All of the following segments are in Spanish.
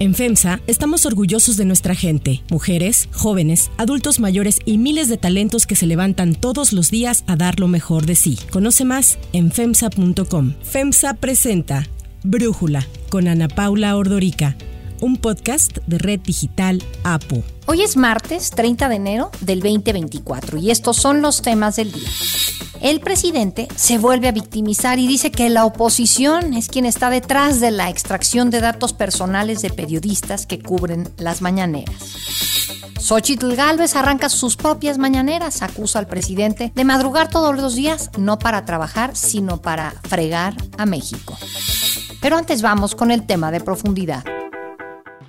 En FEMSA estamos orgullosos de nuestra gente, mujeres, jóvenes, adultos mayores y miles de talentos que se levantan todos los días a dar lo mejor de sí. Conoce más en FEMSA.com. FEMSA presenta Brújula con Ana Paula Ordorica, un podcast de Red Digital APO. Hoy es martes 30 de enero del 2024 y estos son los temas del día. El presidente se vuelve a victimizar y dice que la oposición es quien está detrás de la extracción de datos personales de periodistas que cubren las mañaneras. Xochitl Galvez arranca sus propias mañaneras, acusa al presidente de madrugar todos los días, no para trabajar, sino para fregar a México. Pero antes vamos con el tema de profundidad.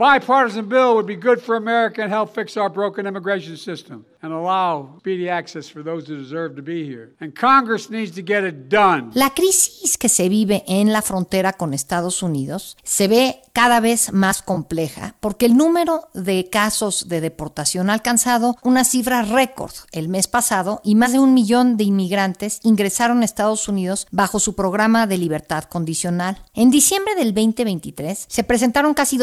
Bipartisan bill would be good for America and help fix our broken immigration system and allow speedy access for those who deserve to be here. And Congress needs to get it done. La crisis que se vive en la frontera con Estados Unidos se ve cada vez más compleja porque el número de casos de deportación ha alcanzado una cifra récord el mes pasado y más de un millón de inmigrantes ingresaron a Estados Unidos bajo su programa de libertad condicional. En diciembre del 2023 se presentaron casi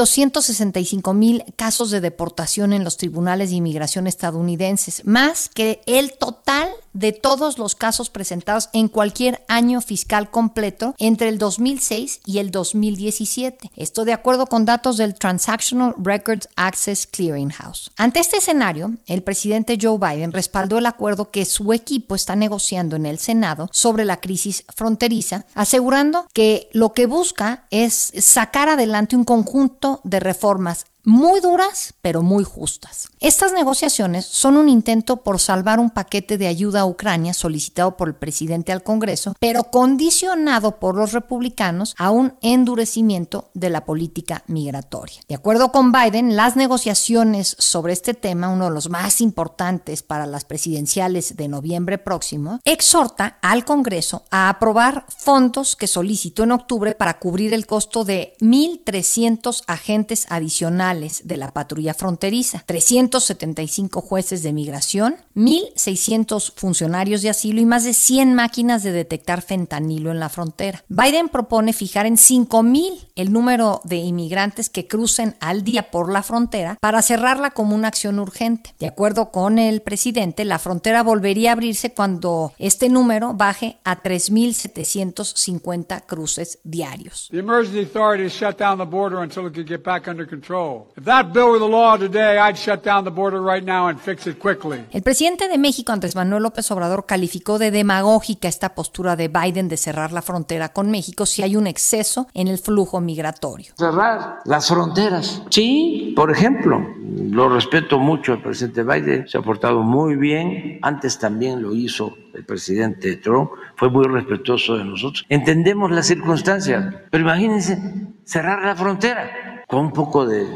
265 mil casos de deportación en los tribunales de inmigración estadounidenses, más que el total de todos los casos presentados en cualquier año fiscal completo entre el 2006 y el 2017. Esto de acuerdo con datos del Transactional Records Access Clearinghouse. Ante este escenario, el presidente Joe Biden respaldó el acuerdo que su equipo está negociando en el Senado sobre la crisis fronteriza, asegurando que lo que busca es sacar adelante un conjunto de reformas formas muy duras, pero muy justas. Estas negociaciones son un intento por salvar un paquete de ayuda a Ucrania solicitado por el presidente al Congreso, pero condicionado por los republicanos a un endurecimiento de la política migratoria. De acuerdo con Biden, las negociaciones sobre este tema, uno de los más importantes para las presidenciales de noviembre próximo, exhorta al Congreso a aprobar fondos que solicitó en octubre para cubrir el costo de 1.300 agentes adicionales de la patrulla fronteriza, 375 jueces de migración, 1.600 funcionarios de asilo y más de 100 máquinas de detectar fentanilo en la frontera. Biden propone fijar en 5.000 el número de inmigrantes que crucen al día por la frontera para cerrarla como una acción urgente. De acuerdo con el presidente, la frontera volvería a abrirse cuando este número baje a 3.750 cruces diarios. The emergency authorities shut down the border until it could get back under control. If that bill were the law today, I'd shut down the border right now and fix it quickly. El presidente de México, Andrés Manuel López Obrador, calificó de demagógica esta postura de Biden de cerrar la frontera con México si hay un exceso en el flujo migratorio. Cerrar las fronteras. Sí, por ejemplo, lo respeto mucho al presidente Biden, se ha portado muy bien. Antes también lo hizo el presidente Trump, fue muy respetuoso de nosotros. Entendemos las circunstancias, pero imagínense cerrar la frontera con un poco de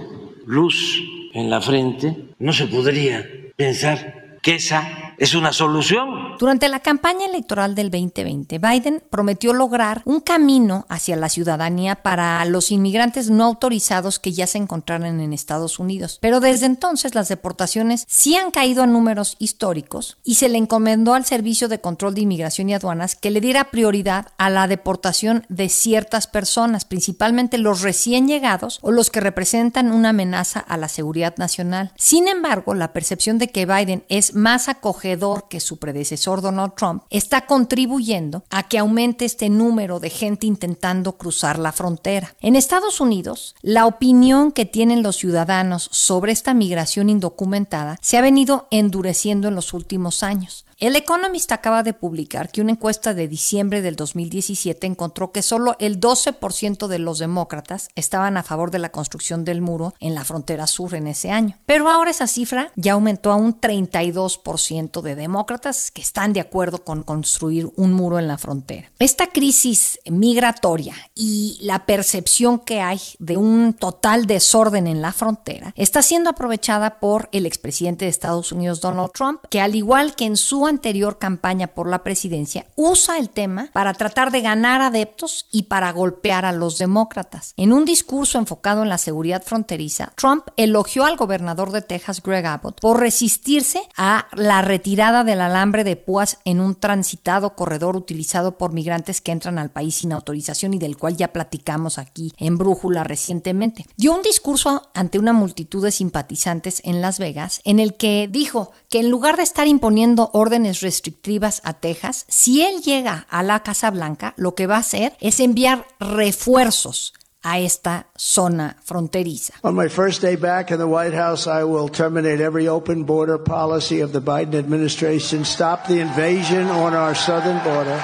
luz en la frente, no se podría pensar que esa es una solución. Durante la campaña electoral del 2020, Biden prometió lograr un camino hacia la ciudadanía para los inmigrantes no autorizados que ya se encontraran en Estados Unidos. Pero desde entonces las deportaciones sí han caído a números históricos y se le encomendó al Servicio de Control de Inmigración y Aduanas que le diera prioridad a la deportación de ciertas personas, principalmente los recién llegados o los que representan una amenaza a la seguridad nacional. Sin embargo, la percepción de que Biden es más acogedor que su predecesor Donald Trump está contribuyendo a que aumente este número de gente intentando cruzar la frontera. En Estados Unidos, la opinión que tienen los ciudadanos sobre esta migración indocumentada se ha venido endureciendo en los últimos años. El Economist acaba de publicar que una encuesta de diciembre del 2017 encontró que solo el 12% de los demócratas estaban a favor de la construcción del muro en la frontera sur en ese año. Pero ahora esa cifra ya aumentó a un 32% de demócratas que están de acuerdo con construir un muro en la frontera. Esta crisis migratoria y la percepción que hay de un total desorden en la frontera está siendo aprovechada por el expresidente de Estados Unidos Donald Trump, que al igual que en su anterior campaña por la presidencia, usa el tema para tratar de ganar adeptos y para golpear a los demócratas. En un discurso enfocado en la seguridad fronteriza, Trump elogió al gobernador de Texas, Greg Abbott, por resistirse a la retirada del alambre de púas en un transitado corredor utilizado por migrantes que entran al país sin autorización y del cual ya platicamos aquí en Brújula recientemente. Dio un discurso ante una multitud de simpatizantes en Las Vegas en el que dijo que en lugar de estar imponiendo órdenes restrictivas a Texas, si él llega a la Casa Blanca, lo que va a hacer es enviar refuerzos a esta zona fronteriza. On my first day back in the White House, I will terminate every open border policy of the Biden administration, stop the invasion on our southern border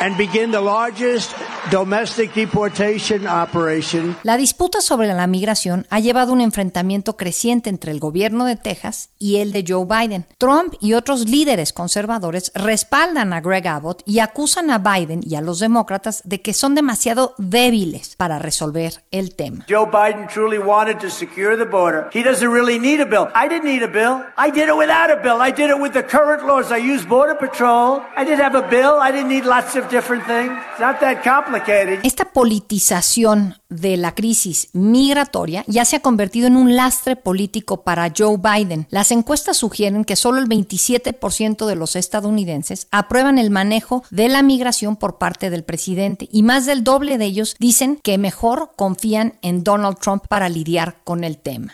and begin the largest. La disputa sobre la migración ha llevado a un enfrentamiento creciente entre el gobierno de Texas y el de Joe Biden. Trump y otros líderes conservadores respaldan a Greg Abbott y acusan a Biden y a los demócratas de que son demasiado débiles para resolver el tema. Joe Biden truly wanted to secure the border. He doesn't really need a bill. I didn't need a bill. I did it without a bill. I did it with the current laws. I used border patrol. I didn't have a bill. I didn't need lots of different things. It's not that complicated. Esta politización de la crisis migratoria ya se ha convertido en un lastre político para Joe Biden. Las encuestas sugieren que solo el 27% de los estadounidenses aprueban el manejo de la migración por parte del presidente y más del doble de ellos dicen que mejor confían en Donald Trump para lidiar con el tema.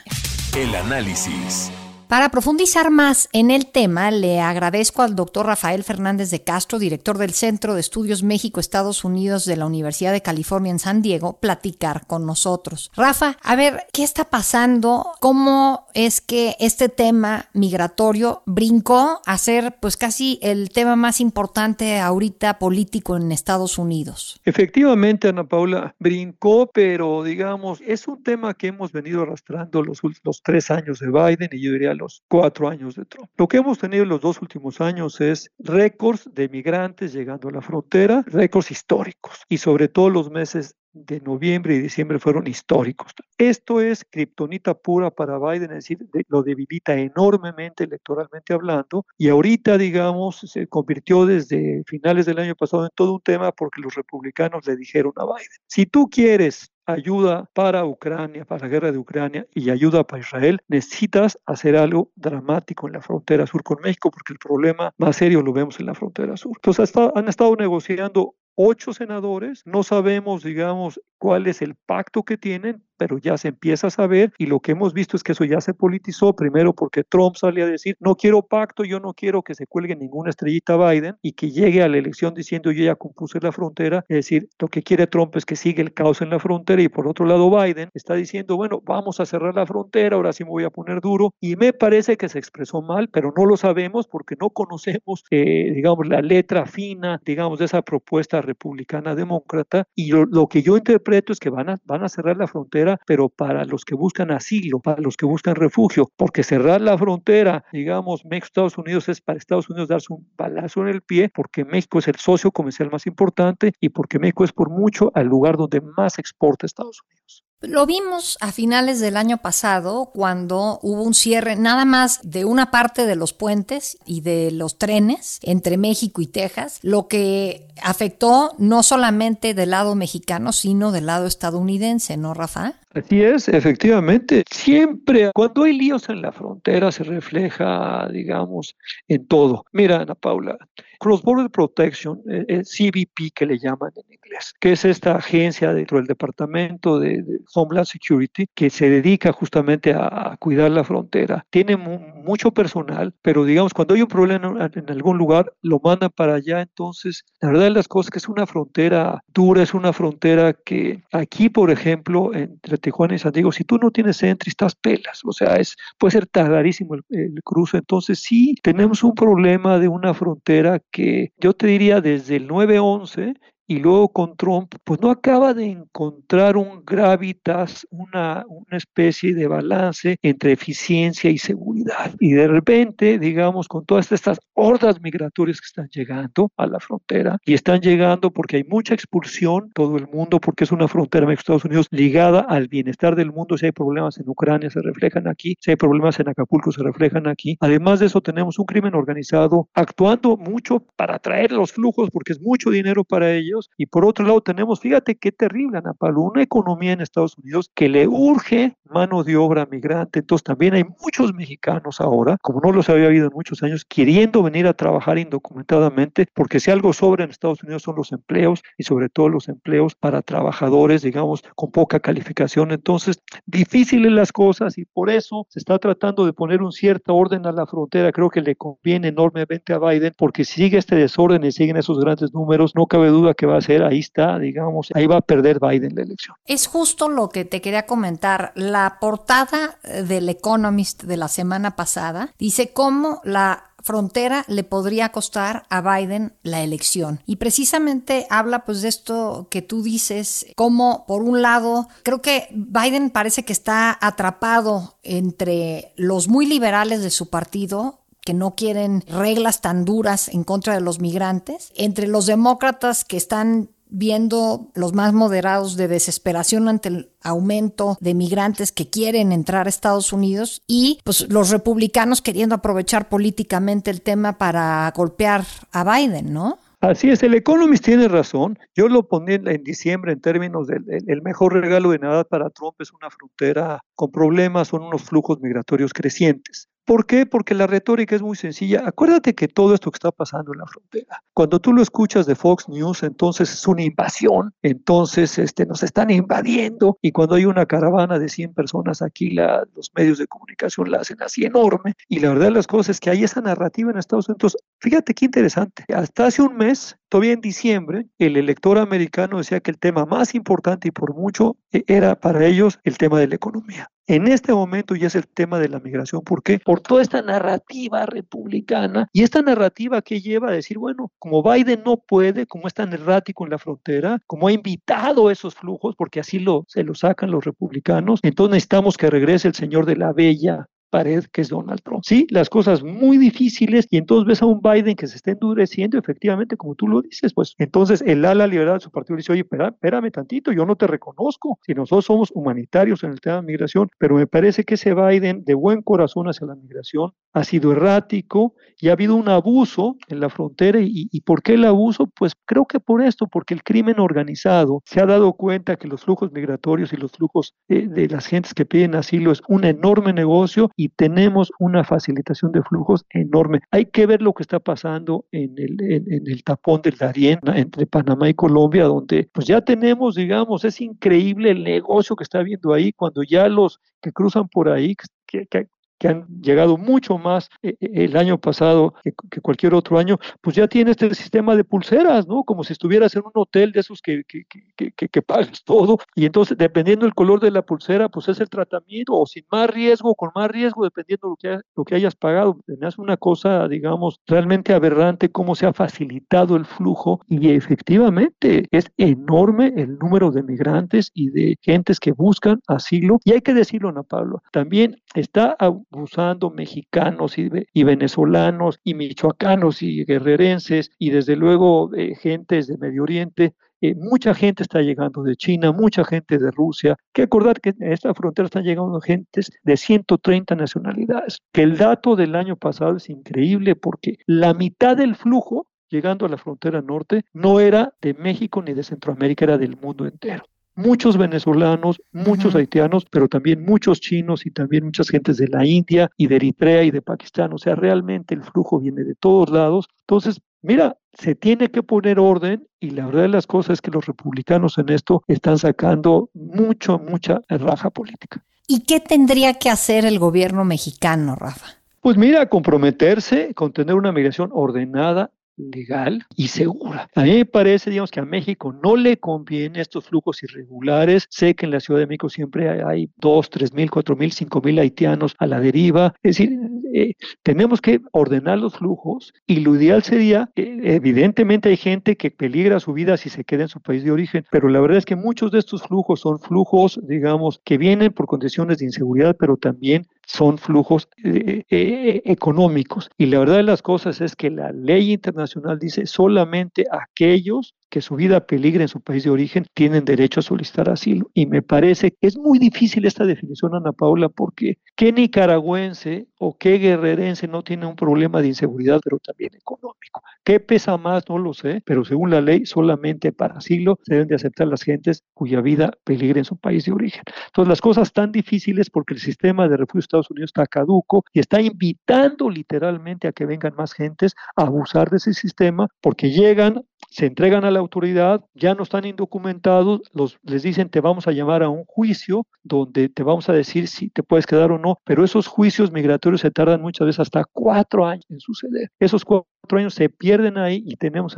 El análisis. Para profundizar más en el tema, le agradezco al doctor Rafael Fernández de Castro, director del Centro de Estudios México-Estados Unidos de la Universidad de California en San Diego, platicar con nosotros. Rafa, a ver, ¿qué está pasando? ¿Cómo es que este tema migratorio brincó a ser pues casi el tema más importante ahorita político en Estados Unidos? Efectivamente, Ana Paula, brincó, pero digamos, es un tema que hemos venido arrastrando los, los tres años de Biden y yo diría los cuatro años de Trump. Lo que hemos tenido en los dos últimos años es récords de migrantes llegando a la frontera, récords históricos y sobre todo los meses de noviembre y diciembre fueron históricos. Esto es kriptonita pura para Biden, es decir, lo debilita enormemente electoralmente hablando y ahorita, digamos, se convirtió desde finales del año pasado en todo un tema porque los republicanos le dijeron a Biden, si tú quieres ayuda para Ucrania, para la guerra de Ucrania y ayuda para Israel, necesitas hacer algo dramático en la frontera sur con México, porque el problema más serio lo vemos en la frontera sur. Entonces han estado negociando ocho senadores, no sabemos, digamos, cuál es el pacto que tienen, pero ya se empieza a saber y lo que hemos visto es que eso ya se politizó, primero porque Trump sale a decir, no quiero pacto, yo no quiero que se cuelgue ninguna estrellita Biden y que llegue a la elección diciendo yo ya compuse la frontera, es decir, lo que quiere Trump es que siga el caos en la frontera y por otro lado Biden está diciendo, bueno, vamos a cerrar la frontera, ahora sí me voy a poner duro y me parece que se expresó mal, pero no lo sabemos porque no conocemos, eh, digamos, la letra fina, digamos, de esa propuesta republicana demócrata y lo, lo que yo interpreto es que van a, van a cerrar la frontera pero para los que buscan asilo, para los que buscan refugio, porque cerrar la frontera, digamos, México-Estados Unidos es para Estados Unidos darse un balazo en el pie, porque México es el socio comercial más importante y porque México es por mucho el lugar donde más exporta Estados Unidos. Lo vimos a finales del año pasado cuando hubo un cierre nada más de una parte de los puentes y de los trenes entre México y Texas, lo que afectó no solamente del lado mexicano, sino del lado estadounidense, ¿no, Rafa? Así es, efectivamente. Siempre cuando hay líos en la frontera se refleja, digamos, en todo. Mira, Ana Paula, Cross Border Protection, eh, eh, CBP que le llaman en inglés, que es esta agencia dentro del Departamento de, Homeland Security que se dedica justamente a, cuidar la frontera. Tiene mucho personal, pero digamos, cuando hay un problema en, algún lugar, lo mandan para allá. Entonces, la verdad de las cosas es que es una frontera dura, es una frontera que aquí, por ejemplo, entre Tijuana y San Diego, si tú no tienes entry, estás pelas. O sea, es, puede ser tardarísimo el, el cruce. Entonces, sí, tenemos un problema de una frontera que yo te diría desde el 9-11 y luego con Trump, pues no acaba de encontrar un gravitas, una, una especie de balance entre eficiencia y seguridad. Y de repente, digamos, con todas estas hordas migratorias que están llegando a la frontera, y están llegando porque hay mucha expulsión, todo el mundo, porque es una frontera con Estados Unidos ligada al bienestar del mundo, si hay problemas en Ucrania se reflejan aquí, si hay problemas en Acapulco se reflejan aquí. Además de eso, tenemos un crimen organizado actuando mucho para traer los flujos, porque es mucho dinero para ellos. Y por otro lado, tenemos, fíjate qué terrible, Ana Pablo, una economía en Estados Unidos que le urge mano de obra migrante. Entonces, también hay muchos mexicanos ahora, como no los había habido en muchos años, queriendo venir a trabajar indocumentadamente, porque si algo sobra en Estados Unidos son los empleos y sobre todo los empleos para trabajadores, digamos, con poca calificación. Entonces, difíciles las cosas y por eso se está tratando de poner un cierto orden a la frontera. Creo que le conviene enormemente a Biden porque si sigue este desorden y siguen esos grandes números, no cabe duda que va a ser, ahí está, digamos, ahí va a perder Biden la elección. Es justo lo que te quería comentar. La portada del Economist de la semana pasada dice cómo la frontera le podría costar a Biden la elección. Y precisamente habla pues de esto que tú dices, como por un lado, creo que Biden parece que está atrapado entre los muy liberales de su partido, que no quieren reglas tan duras en contra de los migrantes, entre los demócratas que están viendo los más moderados de desesperación ante el aumento de migrantes que quieren entrar a Estados Unidos y pues los republicanos queriendo aprovechar políticamente el tema para golpear a Biden, ¿no? Así es, el Economist tiene razón. Yo lo ponía en diciembre en términos del el mejor regalo de Navidad para Trump es una frontera con problemas, son unos flujos migratorios crecientes. ¿Por qué? Porque la retórica es muy sencilla. Acuérdate que todo esto que está pasando en la frontera, cuando tú lo escuchas de Fox News, entonces es una invasión, entonces este, nos están invadiendo y cuando hay una caravana de 100 personas aquí, los medios de comunicación la hacen así enorme y la verdad de las cosas es que hay esa narrativa en Estados Unidos. Fíjate qué interesante. Hasta hace un mes, todavía en diciembre, el elector americano decía que el tema más importante y por mucho e, era para ellos el tema de la economía. En este momento ya es el tema de la migración. ¿Por qué? Por toda esta narrativa republicana y esta narrativa que lleva a decir, bueno, como Biden no puede, como es tan errático en la frontera, como ha invitado esos flujos, porque así lo, se lo sacan los republicanos, entonces necesitamos que regrese el señor de la bella pared que es Donald Trump. Sí, las cosas muy difíciles y entonces ves a un Biden que se está endureciendo, efectivamente, como tú lo dices, pues entonces el ala liberal de su partido dice, oye, espera, espérame tantito, yo no te reconozco, si nosotros somos humanitarios en el tema de migración, pero me parece que ese Biden de buen corazón hacia la migración ha sido errático y ha habido un abuso en la frontera y, y ¿por qué el abuso? Pues creo que por esto, porque el crimen organizado se ha dado cuenta que los flujos migratorios y los flujos de, de las gentes que piden asilo es un enorme negocio y tenemos una facilitación de flujos enorme. Hay que ver lo que está pasando en el, en, el tapón del Darién entre Panamá y Colombia, donde pues ya tenemos, digamos, es increíble el negocio que está habiendo ahí cuando ya los que cruzan por ahí, que, que, que han llegado mucho más eh, eh, el año pasado que, cualquier otro año, pues ya tiene este sistema de pulseras, ¿no? Como si estuvieras en un hotel de esos que, que, que, pagas todo. Y entonces, dependiendo del color de la pulsera, pues es el tratamiento, o sin más riesgo, con más riesgo, dependiendo de lo que, lo que hayas pagado. Es una cosa, digamos, realmente aberrante cómo se ha facilitado el flujo y efectivamente es enorme el número de migrantes y de gentes que buscan asilo. Y hay que decirlo, Ana Pablo, también está abusando mexicanos y, y, venezolanos y michoacanos y guerrerenses y desde luego eh, gentes de Medio Oriente. Eh, mucha gente está llegando de China, mucha gente de Rusia. que acordar que en esta frontera están llegando gentes de 130 nacionalidades. Que el dato del año pasado es increíble porque la mitad del flujo llegando a la frontera norte no era de México ni de Centroamérica, era del mundo entero muchos venezolanos, muchos haitianos, pero también muchos chinos y también muchas gentes de la India y de Eritrea y de Pakistán. O sea, realmente el flujo viene de todos lados. Entonces, mira, se tiene que poner orden y la verdad de las cosas es que los republicanos en esto están sacando mucho, mucha raja política. ¿Y qué tendría que hacer el gobierno mexicano, Rafa? Pues mira, comprometerse con tener una migración ordenada, legal y segura. A mí me parece, digamos, que a México no le conviene estos flujos irregulares. Sé que en la Ciudad de México siempre hay, dos, tres mil, cuatro mil, cinco mil haitianos a la deriva. Es decir, eh, tenemos que ordenar los flujos y lo ideal sería, eh, evidentemente hay gente que peligra su vida si se queda en su país de origen, pero la verdad es que muchos de estos flujos son flujos, digamos, que vienen por condiciones de inseguridad, pero también son flujos eh, eh, económicos. Y la verdad de las cosas es que la ley internacional dice solamente aquellos que su vida peligre en su país de origen tienen derecho a solicitar asilo. Y me parece que es muy difícil esta definición, Ana Paula, porque ¿qué nicaragüense o qué guerrerense no tiene un problema de inseguridad, pero también económico? ¿Qué pesa más? No lo sé, pero según la ley, solamente para asilo se deben de aceptar las gentes cuya vida peligre en su país de origen. Entonces, las cosas tan difíciles porque el sistema de refugio Estados Unidos está caduco y está invitando literalmente a que vengan más gentes a abusar de ese sistema porque llegan, se entregan a la autoridad, ya no están indocumentados, los, les dicen te vamos a llamar a un juicio donde te vamos a decir si te puedes quedar o no, pero esos juicios migratorios se tardan muchas veces hasta cuatro años en suceder. Esos cuatro años se pierden ahí y tenemos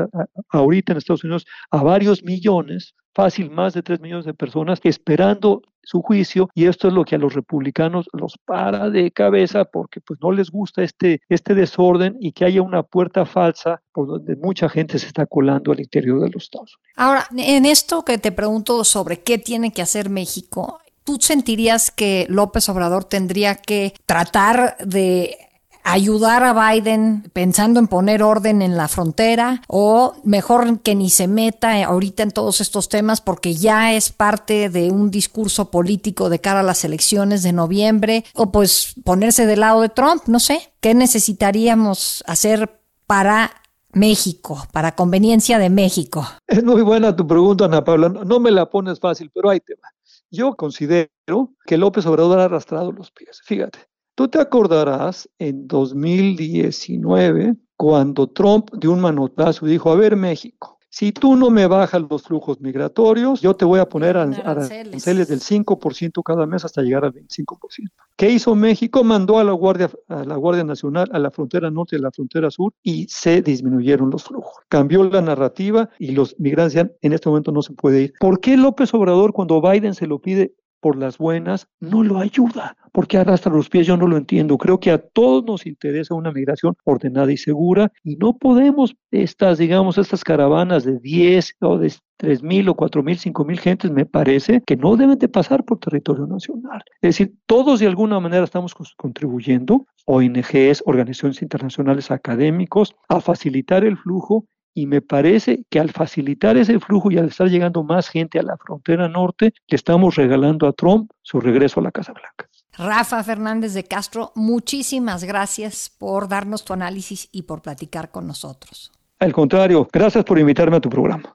ahorita en Estados Unidos a varios millones fácil más de 3 millones de personas esperando su juicio y esto es lo que a los republicanos los para de cabeza porque pues no les gusta este, este desorden y que haya una puerta falsa por donde mucha gente se está colando al interior de los Estados Unidos. Ahora, en esto que te pregunto sobre qué tiene que hacer México, ¿tú sentirías que López Obrador tendría que tratar de ayudar a Biden pensando en poner orden en la frontera o mejor que ni se meta ahorita en todos estos temas porque ya es parte de un discurso político de cara a las elecciones de noviembre o pues ponerse del lado de Trump, no sé, ¿qué necesitaríamos hacer para México, para conveniencia de México? Es muy buena tu pregunta, Ana Paula. No me la pones fácil, pero ahí te va. Yo considero que López Obrador ha arrastrado los pies. Fíjate, Tú te acordarás en 2019 cuando Trump de un manotazo dijo, a ver México, si tú no me bajas los flujos migratorios, yo te voy a poner aranceles del 5% cada mes hasta llegar al 25%. ¿Qué hizo México? Mandó a la Guardia, a la Guardia Nacional a la frontera norte y a la frontera sur y se disminuyeron los flujos. Cambió la narrativa y los migrantes en este momento no se puede ir. ¿Por qué López Obrador cuando Biden se lo pide por las buenas, no lo ayuda. porque arrastra los pies? Yo no lo entiendo. Creo que a todos nos interesa una migración ordenada y segura y no podemos estas, digamos, estas caravanas de 10 o de 3 mil o 4 mil, 5 mil gentes, me parece que no deben de pasar por territorio nacional. Es decir, todos de alguna manera estamos contribuyendo, ONGs, organizaciones internacionales, académicos, a facilitar el flujo y me parece que al facilitar ese flujo y al estar llegando más gente a la frontera norte, le estamos regalando a Trump su regreso a la Casa Blanca. Rafa Fernández de Castro, muchísimas gracias por darnos tu análisis y por platicar con nosotros. Al contrario, gracias por invitarme a tu programa.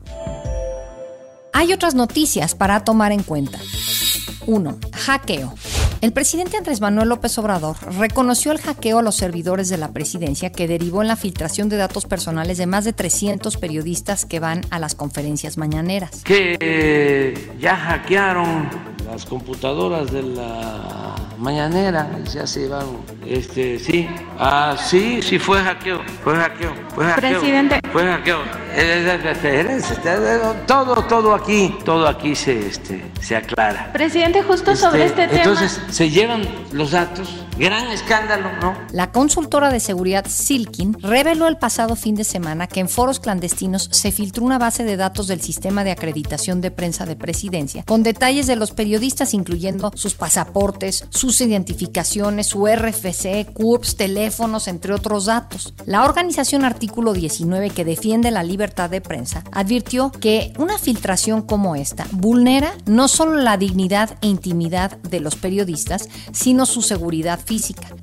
Hay otras noticias para tomar en cuenta. 1. Hackeo. El presidente Andrés Manuel López Obrador reconoció el hackeo a los servidores de la presidencia que derivó en la filtración de datos personales de más de 300 periodistas que van a las conferencias mañaneras. Que ya hackearon las computadoras de la mañanera y ya se van, este, sí, ah, sí, sí fue hackeo, fue hackeo, fue hackeo. Presidente. Fue hackeo. Todo, todo aquí, todo aquí se, este, se aclara. Presidente, justo sobre este, este tema. Entonces, se llevan los datos Gran escándalo, ¿no? La consultora de seguridad Silkin reveló el pasado fin de semana que en foros clandestinos se filtró una base de datos del sistema de acreditación de prensa de presidencia con detalles de los periodistas incluyendo sus pasaportes, sus identificaciones, su RFC, CURPS, teléfonos, entre otros datos. La organización Artículo 19 que defiende la libertad de prensa advirtió que una filtración como esta vulnera no solo la dignidad e intimidad de los periodistas, sino su seguridad.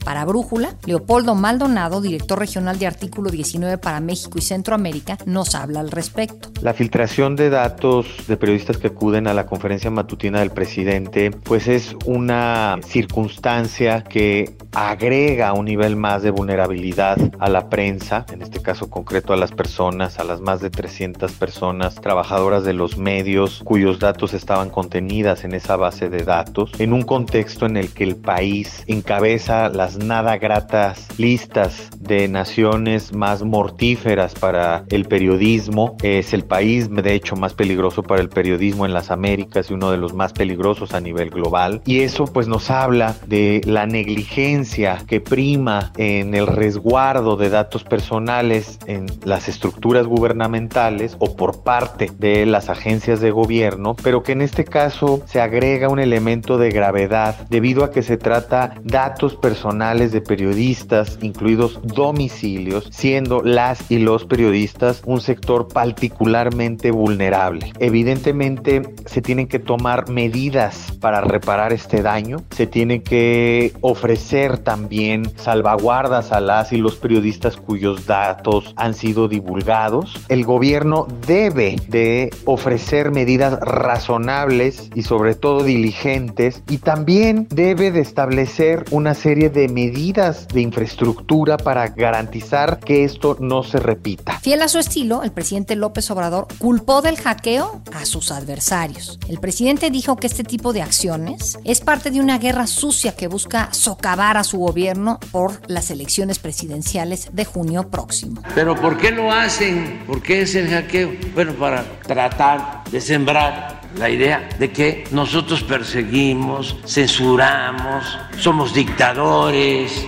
Para Brújula, Leopoldo Maldonado, director regional de Artículo 19 para México y Centroamérica, nos habla al respecto. La filtración de datos de periodistas que acuden a la conferencia matutina del presidente, pues es una circunstancia que agrega un nivel más de vulnerabilidad a la prensa, en este caso concreto a las personas, a las más de 300 personas trabajadoras de los medios cuyos datos estaban contenidas en esa base de datos, en un contexto en el que el país encabeza las nada gratas listas de naciones más mortíferas para el periodismo, es el país de hecho más peligroso para el periodismo en las Américas y uno de los más peligrosos a nivel global. Y eso pues nos habla de la negligencia que prima en el resguardo de datos personales en las estructuras gubernamentales o por parte de las agencias de gobierno, pero que en este caso se agrega un elemento de gravedad debido a que se trata datos personales de periodistas, incluidos domicilios, siendo las y los periodistas un sector particularmente vulnerable. Evidentemente se tienen que tomar medidas para reparar este daño, se tiene que ofrecer también salvaguardas a las y los periodistas cuyos datos han sido divulgados. El gobierno debe de ofrecer medidas razonables y sobre todo diligentes y también debe de establecer una serie de medidas de infraestructura para garantizar que esto no se repita. Fiel a su estilo, el presidente López Obrador culpó del hackeo a sus adversarios. El presidente dijo que este tipo de acciones es parte de una guerra sucia que busca socavar a su gobierno por las elecciones presidenciales de junio próximo. Pero ¿por qué lo hacen? ¿Por qué es el hackeo? Bueno, para tratar de sembrar la idea de que nosotros perseguimos, censuramos, somos dictadores.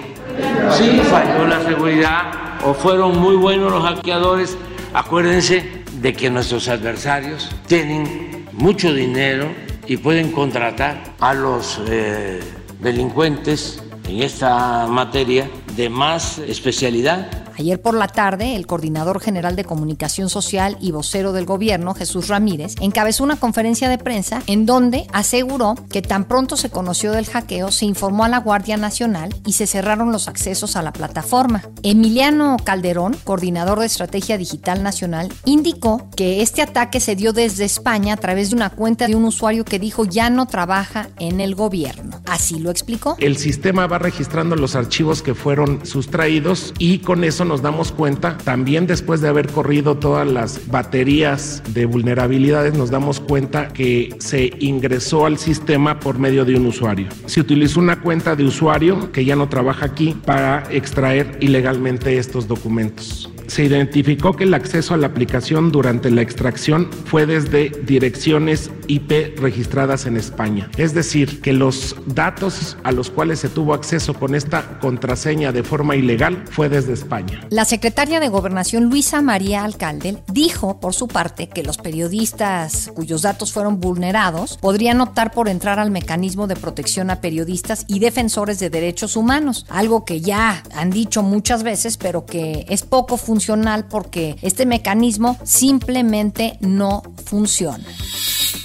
Sí, falló la seguridad o fueron muy buenos los hackeadores. Acuérdense de que nuestros adversarios tienen mucho dinero y pueden contratar a los eh, delincuentes en esta materia de más especialidad Ayer por la tarde, el coordinador general de comunicación social y vocero del gobierno, Jesús Ramírez, encabezó una conferencia de prensa en donde aseguró que tan pronto se conoció del hackeo, se informó a la Guardia Nacional y se cerraron los accesos a la plataforma. Emiliano Calderón, coordinador de Estrategia Digital Nacional, indicó que este ataque se dio desde España a través de una cuenta de un usuario que dijo ya no trabaja en el gobierno. Así lo explicó. El sistema va registrando los archivos que fueron sustraídos y con eso nos damos cuenta, también después de haber corrido todas las baterías de vulnerabilidades, nos damos cuenta que se ingresó al sistema por medio de un usuario. Se utilizó una cuenta de usuario que ya no trabaja aquí para extraer ilegalmente estos documentos se identificó que el acceso a la aplicación durante la extracción fue desde direcciones IP registradas en España. Es decir, que los datos a los cuales se tuvo acceso con esta contraseña de forma ilegal fue desde España. La secretaria de Gobernación Luisa María Alcalde dijo, por su parte, que los periodistas cuyos datos fueron vulnerados podrían optar por entrar al mecanismo de protección a periodistas y defensores de derechos humanos, algo que ya han dicho muchas veces, pero que es poco funcional porque este mecanismo simplemente no funciona.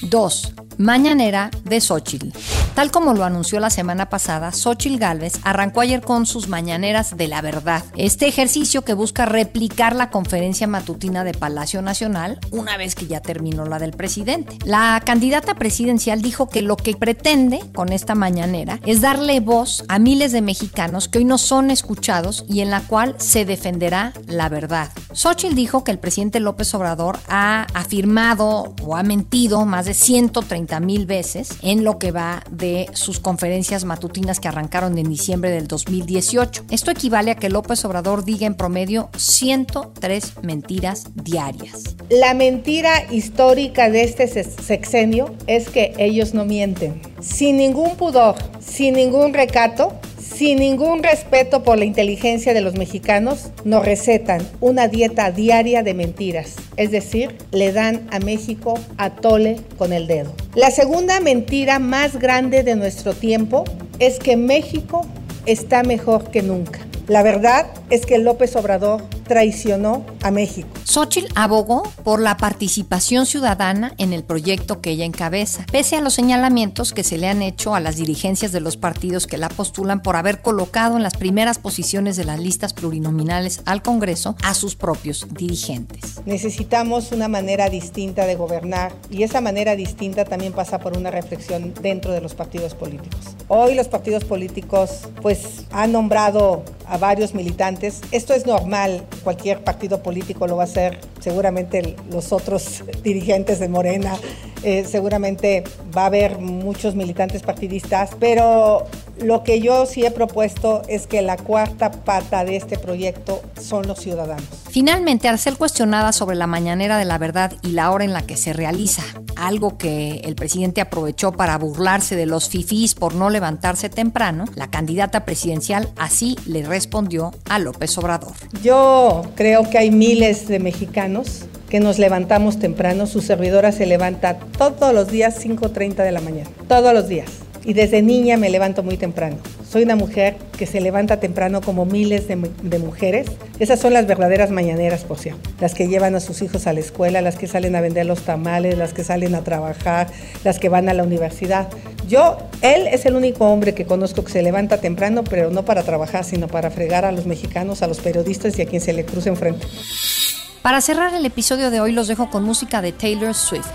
2. Mañanera de Xochitl. Tal como lo anunció la semana pasada, Xochitl Gálvez arrancó ayer con sus mañaneras de la verdad. Este ejercicio que busca replicar la conferencia matutina de Palacio Nacional una vez que ya terminó la del presidente. La candidata presidencial dijo que lo que pretende con esta mañanera es darle voz a miles de mexicanos que hoy no son escuchados y en la cual se defenderá la verdad. Xochitl dijo que el presidente López Obrador ha afirmado o ha mentido más de 130 mil veces en lo que va de sus conferencias matutinas que arrancaron en diciembre del 2018. Esto equivale a que López Obrador diga en promedio 103 mentiras diarias. La mentira histórica de este sexenio es que ellos no mienten. Sin ningún pudor, sin ningún recato, sin ningún respeto por la inteligencia de los mexicanos, nos recetan una dieta diaria de mentiras. Es decir, le dan a México a tole con el dedo. La segunda mentira más grande de nuestro tiempo es que México está mejor que nunca. La verdad es que López Obrador traicionó a México. Xochitl abogó por la participación ciudadana en el proyecto que ella encabeza, pese a los señalamientos que se le han hecho a las dirigencias de los partidos que la postulan por haber colocado en las primeras posiciones de las listas plurinominales al Congreso a sus propios dirigentes. Necesitamos una manera distinta de gobernar y esa manera distinta también pasa por una reflexión dentro de los partidos políticos. Hoy los partidos políticos pues han nombrado a varios militantes. Esto es normal, cualquier partido político lo va a hacer, seguramente los otros dirigentes de Morena, eh, seguramente va a haber muchos militantes partidistas, pero lo que yo sí he propuesto es que la cuarta pata de este proyecto son los ciudadanos. Finalmente, al ser cuestionada sobre la mañanera de la verdad y la hora en la que se realiza, algo que el presidente aprovechó para burlarse de los fifís por no levantarse temprano, la candidata presidencial así le respondió a López Obrador. Yo creo que hay miles de mexicanos que nos levantamos temprano, su servidora se levanta todos los días 5.30 de la mañana, todos los días y desde niña me levanto muy temprano. Soy una mujer que se levanta temprano como miles de, mujeres. Esas son las verdaderas mañaneras, por cierto. Las que llevan a sus hijos a la escuela, las que salen a vender los tamales, las que salen a trabajar, las que van a la universidad. Yo, él es el único hombre que conozco que se levanta temprano, pero no para trabajar, sino para fregar a los mexicanos, a los periodistas y a quien se le cruce enfrente. Para cerrar el episodio de hoy los dejo con música de Taylor Swift.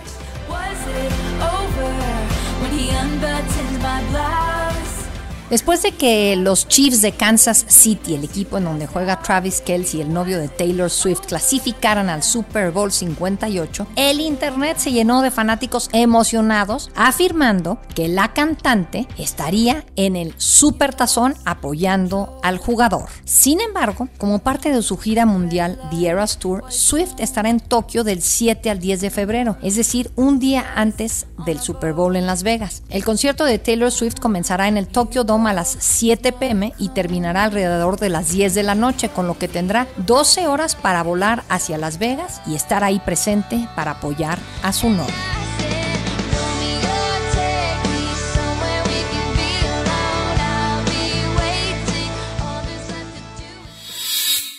Después de que los Chiefs de Kansas City, el equipo en donde juega Travis Kelsey, el novio de Taylor Swift, clasificaran al Super Bowl 58, el internet se llenó de fanáticos emocionados afirmando que la cantante estaría en el Super Tazón apoyando al jugador. Sin embargo, como parte de su gira mundial The Eras Tour, Swift estará en Tokio del 7 al 10 de febrero, es decir, un día antes del Super Bowl en Las Vegas. El concierto de Taylor Swift comenzará en el Tokyo Dome a las 7 pm y terminará alrededor de las 10 de la noche, con lo que tendrá 12 horas para volar hacia Las Vegas y estar ahí presente para apoyar a su novio.